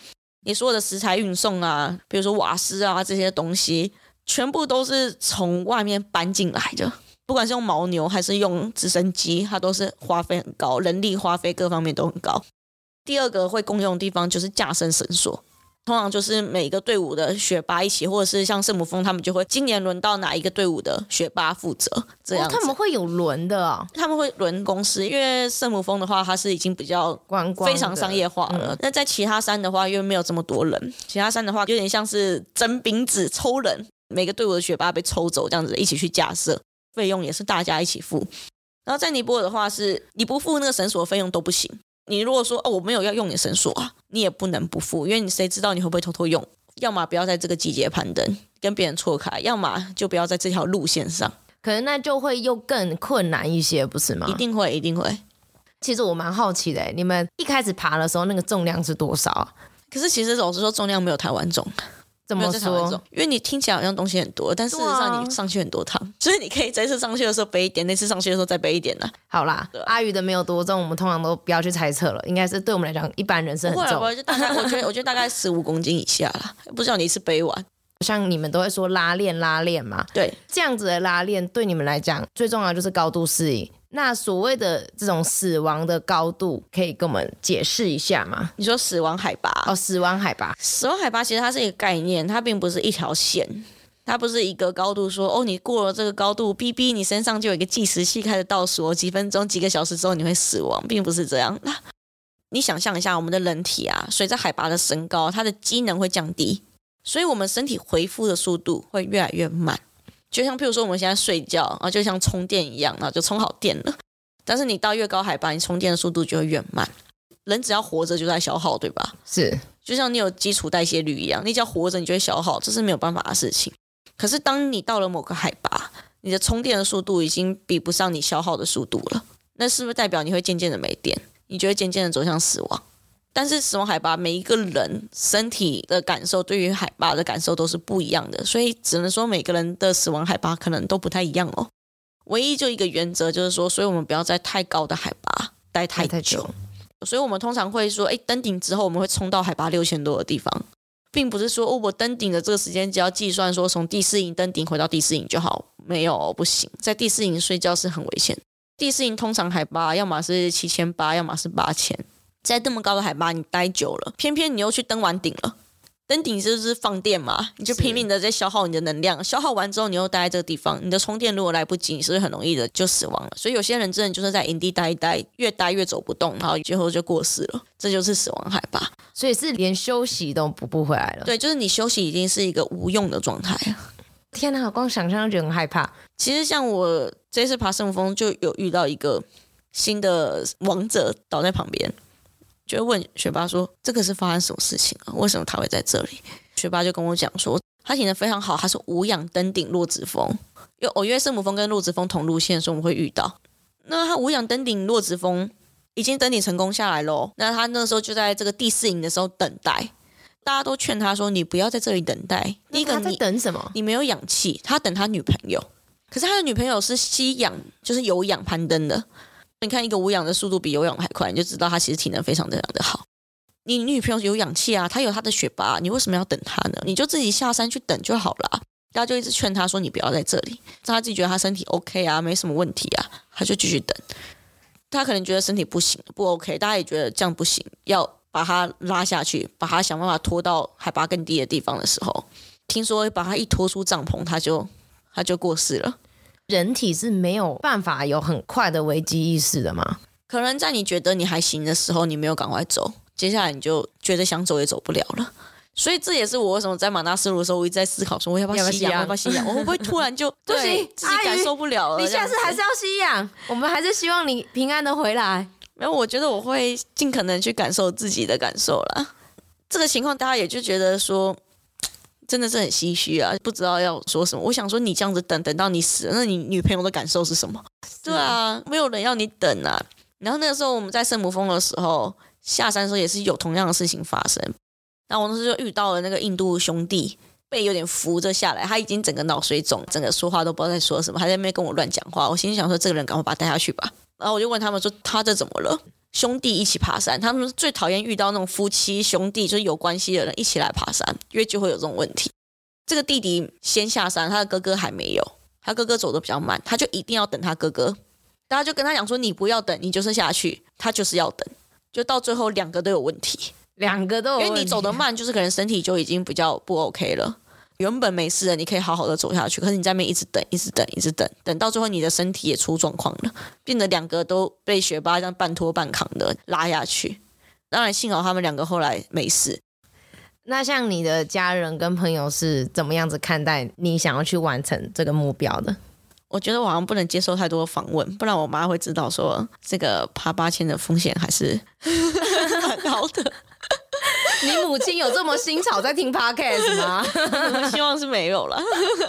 你所有的食材运送啊，比如说瓦斯啊这些东西，全部都是从外面搬进来的，不管是用牦牛还是用直升机，它都是花费很高，人力花费各方面都很高。第二个会共用的地方就是架设绳索。通常就是每个队伍的学霸一起，或者是像圣母峰，他们就会今年轮到哪一个队伍的学霸负责这样、哦。他们会有轮的、哦，他们会轮公司，因为圣母峰的话，它是已经比较非常商业化了。那、嗯、在其他山的话，因为没有这么多人，其他山的话有点像是征兵子抽人，每个队伍的学霸被抽走这样子一起去架设，费用也是大家一起付。然后在尼泊尔的话是，是你不付那个绳索费用都不行。你如果说哦，我没有要用你绳索啊，你也不能不付，因为你谁知道你会不会偷偷用？要么不要在这个季节攀登，跟别人错开；要么就不要在这条路线上，可能那就会又更困难一些，不是吗？一定会，一定会。其实我蛮好奇的，你们一开始爬的时候那个重量是多少？可是其实老实说，重量没有台湾重。怎么说？因为你听起来好像东西很多，但事实上你上去很多趟，啊、<laughs> 所以你可以这次上去的时候背一点，那次上去的时候再背一点呢、啊。好啦，阿宇的没有多重，我们通常都不要去猜测了，应该是对我们来讲，一般人是很重。我就大概，我觉得我觉得 <laughs> 大概十五公斤以下啦，不知道你一次背完。像你们都会说拉链拉链嘛，对，这样子的拉链对你们来讲最重要就是高度适应。那所谓的这种死亡的高度，可以跟我们解释一下吗？你说死亡海拔哦，死亡海拔，死亡海拔其实它是一个概念，它并不是一条线，它不是一个高度说哦，你过了这个高度，哔哔，你身上就有一个计时器开始倒数，几分钟、几个小时之后你会死亡，并不是这样。那你想象一下，我们的人体啊，随着海拔的升高，它的机能会降低，所以我们身体恢复的速度会越来越慢。就像譬如说我们现在睡觉啊，就像充电一样，然后就充好电了。但是你到越高海拔，你充电的速度就会越慢。人只要活着就在消耗，对吧？是，就像你有基础代谢率一样，你只要活着，你就会消耗，这是没有办法的事情。可是当你到了某个海拔，你的充电的速度已经比不上你消耗的速度了，那是不是代表你会渐渐的没电？你就会渐渐的走向死亡？但是死亡海拔，每一个人身体的感受对于海拔的感受都是不一样的，所以只能说每个人的死亡海拔可能都不太一样哦。唯一就一个原则就是说，所以我们不要在太高的海拔待太久。所以我们通常会说，哎，登顶之后我们会冲到海拔六千多的地方，并不是说哦，我登顶的这个时间只要计算说从第四营登顶回到第四营就好，没有，不行，在第四营睡觉是很危险。第四营通常海拔要么是七千八，要么是八千。在这么高的海拔，你待久了，偏偏你又去登完顶了。登顶就是放电嘛，你就拼命的在消耗你的能量，消耗完之后，你又待在这个地方，你的充电如果来不及，你是不是很容易的就死亡了？所以有些人真的就是在营地待一待，越待越走不动，然后最后就过世了。这就是死亡海拔，所以是连休息都补不回来了。对，就是你休息已经是一个无用的状态了。天哪，光想象就觉得很害怕。其实像我这次爬圣母峰，就有遇到一个新的王者倒在旁边。就问学霸说：“这个是发生什么事情啊？为什么他会在这里？”学霸就跟我讲说：“他体能非常好，他是无氧登顶洛子峰。因为我约圣母峰跟洛子峰同路线，所以我们会遇到。那他无氧登顶洛子峰已经登顶成功下来喽。那他那时候就在这个第四营的时候等待，大家都劝他说：‘你不要在这里等待。’第一个，你等什么？你没有氧气。他等他女朋友，可是他的女朋友是吸氧，就是有氧攀登的。”你看一个无氧的速度比有氧还快，你就知道他其实体能非常非常的好。你女朋友有氧气啊，她有她的雪巴，你为什么要等她呢？你就自己下山去等就好了。大家就一直劝他说：“你不要在这里。”他自己觉得他身体 OK 啊，没什么问题啊，他就继续等。他可能觉得身体不行，不 OK，大家也觉得这样不行，要把他拉下去，把他想办法拖到海拔更低的地方的时候，听说把他一拖出帐篷，他就他就过世了。人体是没有办法有很快的危机意识的吗？可能在你觉得你还行的时候，你没有赶快走，接下来你就觉得想走也走不了了。所以这也是我为什么在马纳斯鲁的时候，我一直在思考说，我要不要吸氧？要不要吸氧？<laughs> 我会不会突然就不行，自己感受不了了？你下次还是要吸氧。我们还是希望你平安的回来。没有，我觉得我会尽可能去感受自己的感受啦。这个情况，大家也就觉得说。真的是很唏嘘啊，不知道要说什么。我想说，你这样子等等到你死了，那你女朋友的感受是什么？对啊，没有人要你等啊。然后那个时候我们在圣母峰的时候下山的时候也是有同样的事情发生。然后我当时就遇到了那个印度兄弟，背有点扶着下来，他已经整个脑水肿，整个说话都不知道在说什么，还在那边跟我乱讲话。我心里想说，这个人赶快把他带下去吧。然后我就问他们说，他这怎么了？兄弟一起爬山，他们最讨厌遇到那种夫妻兄弟就是有关系的人一起来爬山，因为就会有这种问题。这个弟弟先下山，他的哥哥还没有，他哥哥走的比较慢，他就一定要等他哥哥。大家就跟他讲说：“你不要等，你就是下去。”他就是要等，就到最后两个都有问题，两个都有问题。因为你走得慢，就是可能身体就已经比较不 OK 了。原本没事的，你可以好好的走下去，可是你在那边一直等，一直等，一直等，等到最后你的身体也出状况了，变得两个都被学霸这样半拖半扛的拉下去。当然幸好他们两个后来没事。那像你的家人跟朋友是怎么样子看待你想要去完成这个目标的？我觉得我好像不能接受太多访问，不然我妈会知道说这个爬八千的风险还是 <laughs> 很高的。<laughs> 你母亲有这么新潮在听 Podcast 吗？我 <laughs> 希望是没有了。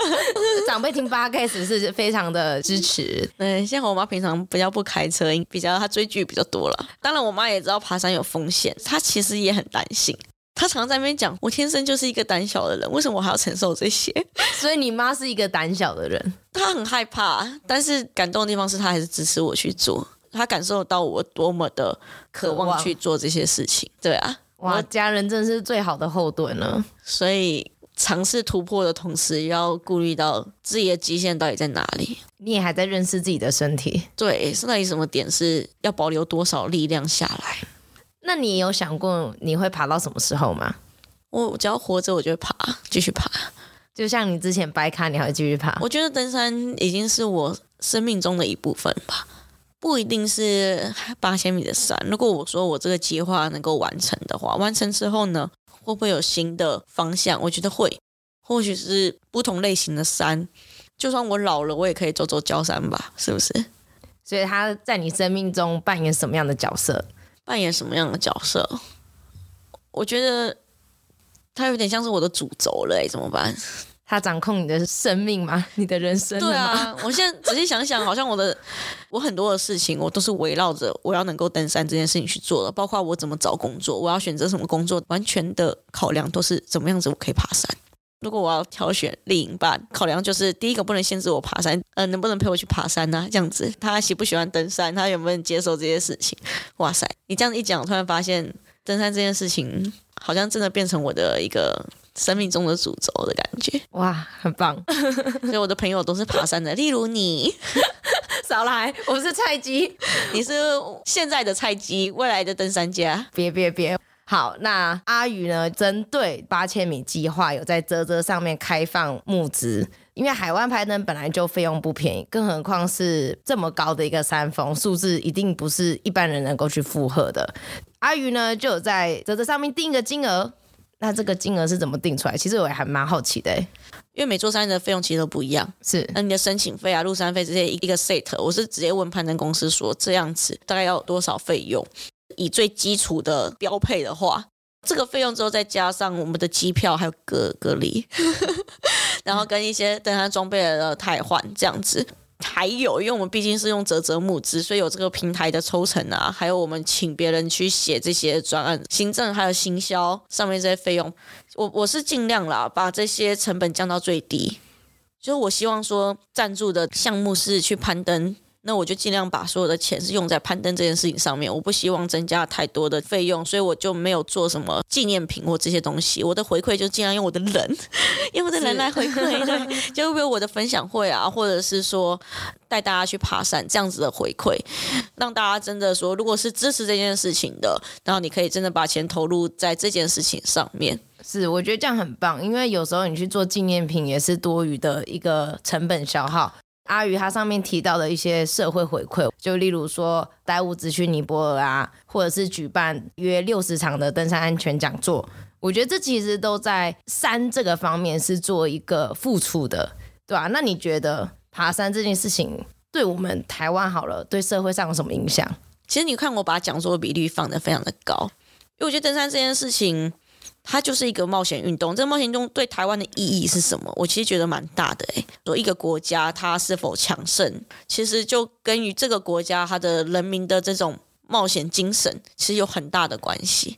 <laughs> 长辈听 Podcast 是非常的支持。嗯，像我妈平常比较不开车，比较她追剧比较多了。当然，我妈也知道爬山有风险，她其实也很担心。她常常在那边讲，我天生就是一个胆小的人，为什么我还要承受这些？所以你妈是一个胆小的人，她很害怕，但是感动的地方是她还是支持我去做，她感受到我多么的渴望去做这些事情。对啊，哇，家人真是最好的后盾了。所以尝试突破的同时，也要顾虑到自己的极限到底在哪里。你也还在认识自己的身体，对，是那里什么点是要保留多少力量下来？那你有想过你会爬到什么时候吗？我只要活着，我就会爬，继续爬。就像你之前掰卡，你还会继续爬。我觉得登山已经是我生命中的一部分吧，不一定是八千米的山。如果我说我这个计划能够完成的话，完成之后呢，会不会有新的方向？我觉得会，或许是不同类型的山。就算我老了，我也可以走走焦山吧，是不是？所以他在你生命中扮演什么样的角色？扮演什么样的角色？我觉得他有点像是我的主轴了，哎，怎么办？他掌控你的生命吗？<laughs> 你的人生？对啊，我现在仔细想想，好像我的 <laughs> 我很多的事情，我都是围绕着我要能够登山这件事情去做的，包括我怎么找工作，我要选择什么工作，完全的考量都是怎么样子我可以爬山。如果我要挑选另一半，考量就是第一个不能限制我爬山，嗯、呃，能不能陪我去爬山呢、这样子，他喜不喜欢登山？他有没有接受这些事情？哇塞，你这样一讲，突然发现登山这件事情好像真的变成我的一个生命中的主轴的感觉。哇，很棒！<laughs> 所以我的朋友都是爬山的，例如你，<laughs> 少来，我是菜鸡，你是现在的菜鸡，未来的登山家。别别别。好，那阿宇呢？针对八千米计划，有在泽泽上面开放募资，因为海湾攀登本来就费用不便宜，更何况是这么高的一个山峰，数字一定不是一般人能够去负荷的。阿宇呢，就有在泽泽上面定一个金额，那这个金额是怎么定出来？其实我也还蛮好奇的，因为每座山的费用其实都不一样。是，那你的申请费啊、入山费这些一个 set，我是直接问攀登公司说，这样子大概要有多少费用？以最基础的标配的话，这个费用之后再加上我们的机票还有隔隔离，<laughs> 然后跟一些登山装备的汰换这样子，还有因为我们毕竟是用泽泽募资，所以有这个平台的抽成啊，还有我们请别人去写这些专案、行政还有行销上面这些费用，我我是尽量啦，把这些成本降到最低，就是我希望说赞助的项目是去攀登。那我就尽量把所有的钱是用在攀登这件事情上面，我不希望增加太多的费用，所以我就没有做什么纪念品或这些东西。我的回馈就尽量用我的人，<laughs> 用我的人来回馈，对，<laughs> 就比如我的分享会啊，或者是说带大家去爬山这样子的回馈，让大家真的说，如果是支持这件事情的，然后你可以真的把钱投入在这件事情上面。是，我觉得这样很棒，因为有时候你去做纪念品也是多余的一个成本消耗。阿宇他上面提到的一些社会回馈，就例如说带物资去尼泊尔啊，或者是举办约六十场的登山安全讲座，我觉得这其实都在山这个方面是做一个付出的，对吧？那你觉得爬山这件事情对我们台湾好了，对社会上有什么影响？其实你看我把讲座的比例放得非常的高，因为我觉得登山这件事情。它就是一个冒险运动，这个冒险运动对台湾的意义是什么？我其实觉得蛮大的诶。说一个国家它是否强盛，其实就跟于这个国家它的人民的这种冒险精神，其实有很大的关系。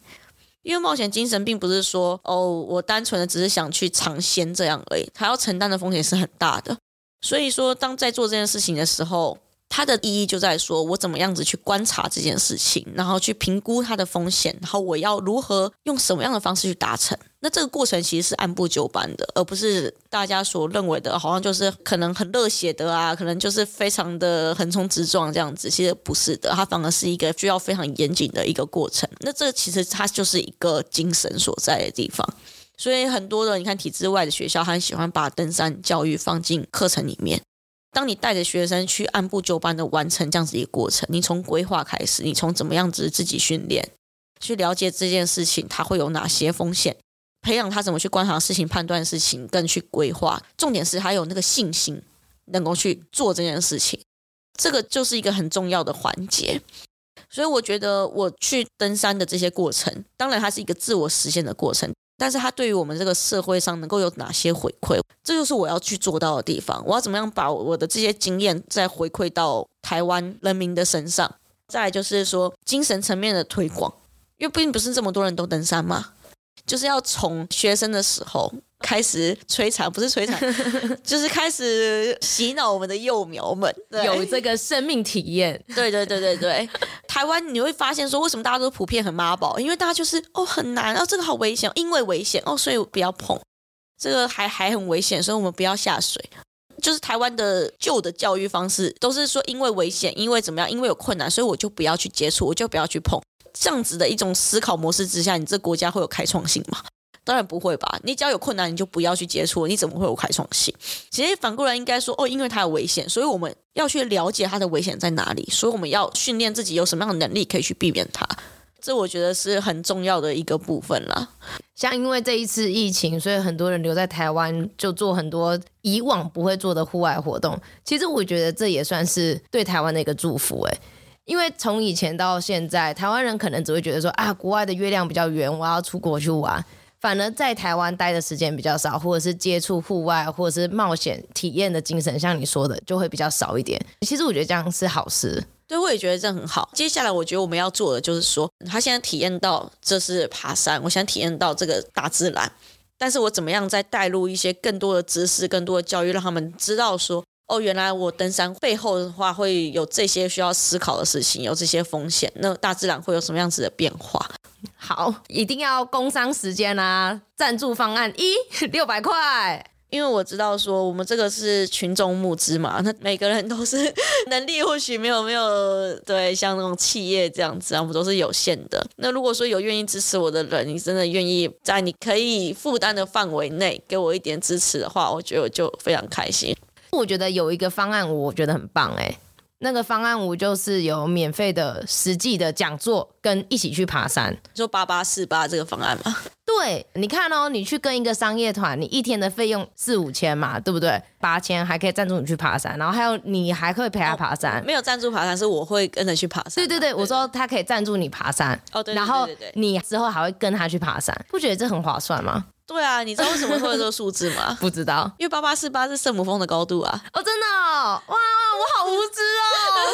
因为冒险精神并不是说哦，我单纯的只是想去尝鲜这样而已，它要承担的风险是很大的。所以说，当在做这件事情的时候，它的意义就在说，我怎么样子去观察这件事情，然后去评估它的风险，然后我要如何用什么样的方式去达成。那这个过程其实是按部就班的，而不是大家所认为的，好像就是可能很热血的啊，可能就是非常的横冲直撞这样子。其实不是的，它反而是一个需要非常严谨的一个过程。那这其实它就是一个精神所在的地方。所以很多的你看体制外的学校，很喜欢把登山教育放进课程里面。当你带着学生去按部就班的完成这样子一个过程，你从规划开始，你从怎么样子自己训练，去了解这件事情它会有哪些风险，培养他怎么去观察事情、判断事情，更去规划。重点是还有那个信心，能够去做这件事情，这个就是一个很重要的环节。所以我觉得我去登山的这些过程，当然它是一个自我实现的过程。但是它对于我们这个社会上能够有哪些回馈，这就是我要去做到的地方。我要怎么样把我的这些经验再回馈到台湾人民的身上？再就是说精神层面的推广，因为并不是这么多人都登山嘛。就是要从学生的时候开始摧残，不是摧残，<laughs> 就是开始洗脑我们的幼苗们，有这个生命体验。对对对对对，台湾你会发现说，为什么大家都普遍很妈宝？因为大家就是哦很难哦，这个好危险，因为危险哦，所以不要碰。这个还还很危险，所以我们不要下水。就是台湾的旧的教育方式，都是说因为危险，因为怎么样，因为有困难，所以我就不要去接触，我就不要去碰。这样子的一种思考模式之下，你这国家会有开创性吗？当然不会吧。你只要有困难，你就不要去接触，你怎么会有开创性？其实反过来应该说，哦，因为它有危险，所以我们要去了解它的危险在哪里，所以我们要训练自己有什么样的能力可以去避免它。这我觉得是很重要的一个部分啦。像因为这一次疫情，所以很多人留在台湾，就做很多以往不会做的户外活动。其实我觉得这也算是对台湾的一个祝福诶，因为从以前到现在，台湾人可能只会觉得说啊，国外的月亮比较圆，我要出国去玩。反而在台湾待的时间比较少，或者是接触户外或者是冒险体验的精神，像你说的，就会比较少一点。其实我觉得这样是好事。对，我也觉得这很好。接下来，我觉得我们要做的就是说，他现在体验到这是爬山，我想体验到这个大自然，但是我怎么样再带入一些更多的知识、更多的教育，让他们知道说，哦，原来我登山背后的话会有这些需要思考的事情，有这些风险，那大自然会有什么样子的变化？好，一定要工商时间啊！赞助方案一 <laughs> 六百块。因为我知道说我们这个是群众募资嘛，那每个人都是 <laughs> 能力或许没有没有对像那种企业这样子啊，我们都是有限的。那如果说有愿意支持我的人，你真的愿意在你可以负担的范围内给我一点支持的话，我觉得我就非常开心。我觉得有一个方案，我觉得很棒哎。那个方案五就是有免费的实际的讲座跟一起去爬山，就八八四八这个方案吗。对，你看哦，你去跟一个商业团，你一天的费用四五千嘛，对不对？八千还可以赞助你去爬山，然后还有你还可以陪他爬山。哦、没有赞助爬山，是我会跟着去爬山。对对对，我说他可以赞助你爬山。哦，对，对，对，对，对。然后你之后还会跟他去爬山，不觉得这很划算吗？对啊，你知道为什么会有这个数字吗？<laughs> 不知道，因为八八四八是圣母峰的高度啊！哦，真的哦，哇，我好无知哦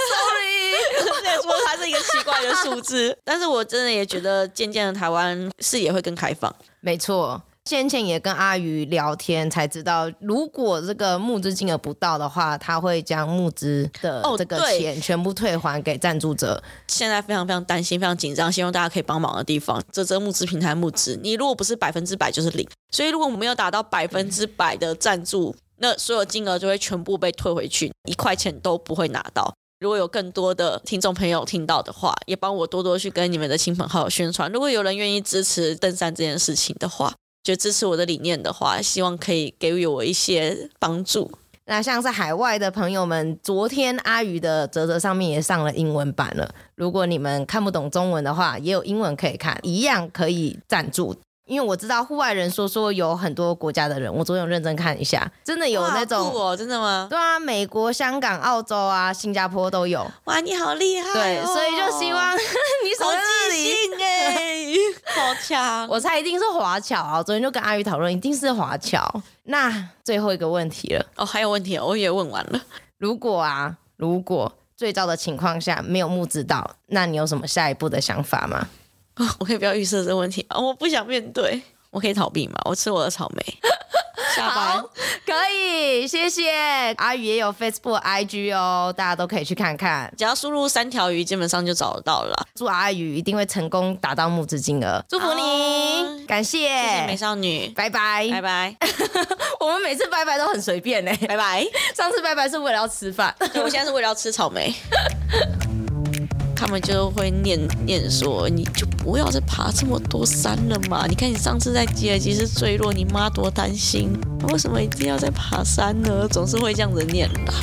，sorry。<laughs> 虽然说它是一个奇怪的数字，但是我真的也觉得渐渐的台湾视野会更开放。没错。先前也跟阿鱼聊天，才知道如果这个募资金额不到的话，他会将募资的这个钱全部退还给赞助者。现在非常非常担心，非常紧张，希望大家可以帮忙的地方，这这募资平台募资，你如果不是百分之百就是零，所以如果我们没有达到百分之百的赞助，那所有金额就会全部被退回去，一块钱都不会拿到。如果有更多的听众朋友听到的话，也帮我多多去跟你们的亲朋好友宣传。如果有人愿意支持登山这件事情的话。就支持我的理念的话，希望可以给予我一些帮助。那像是海外的朋友们，昨天阿鱼的泽泽上面也上了英文版了。如果你们看不懂中文的话，也有英文可以看，一样可以赞助。因为我知道户外人说说有很多国家的人，我昨天有认真看一下，真的有那种哦，真的吗？对啊，美国、香港、澳洲啊，新加坡都有。哇，你好厉害哦！对，所以就希望 <laughs> 你手记性哎，好强！我猜一定是华侨啊！我昨天就跟阿宇讨论，一定是华侨。那最后一个问题了哦，还有问题，我也问完了。如果啊，如果最糟的情况下没有募资到，那你有什么下一步的想法吗？<laughs> 我可以不要预设这个问题啊！我不想面对，我可以逃避吗？我吃我的草莓。<laughs> 下班可以，谢谢。阿宇也有 Facebook、IG 哦，大家都可以去看看。只要输入三条鱼，基本上就找得到了。祝阿宇一定会成功达到募资金额，祝福你，哦、感谢，谢谢美少女，拜拜，拜拜。<laughs> 我们每次拜拜都很随便呢，拜拜。上次拜拜是为了要吃饭，我现在是为了要吃草莓。他们就会念念说，你就不要再爬这么多山了嘛！你看你上次在吉尔吉斯坠落，你妈多担心，为什么一定要再爬山呢？总是会这样子念的。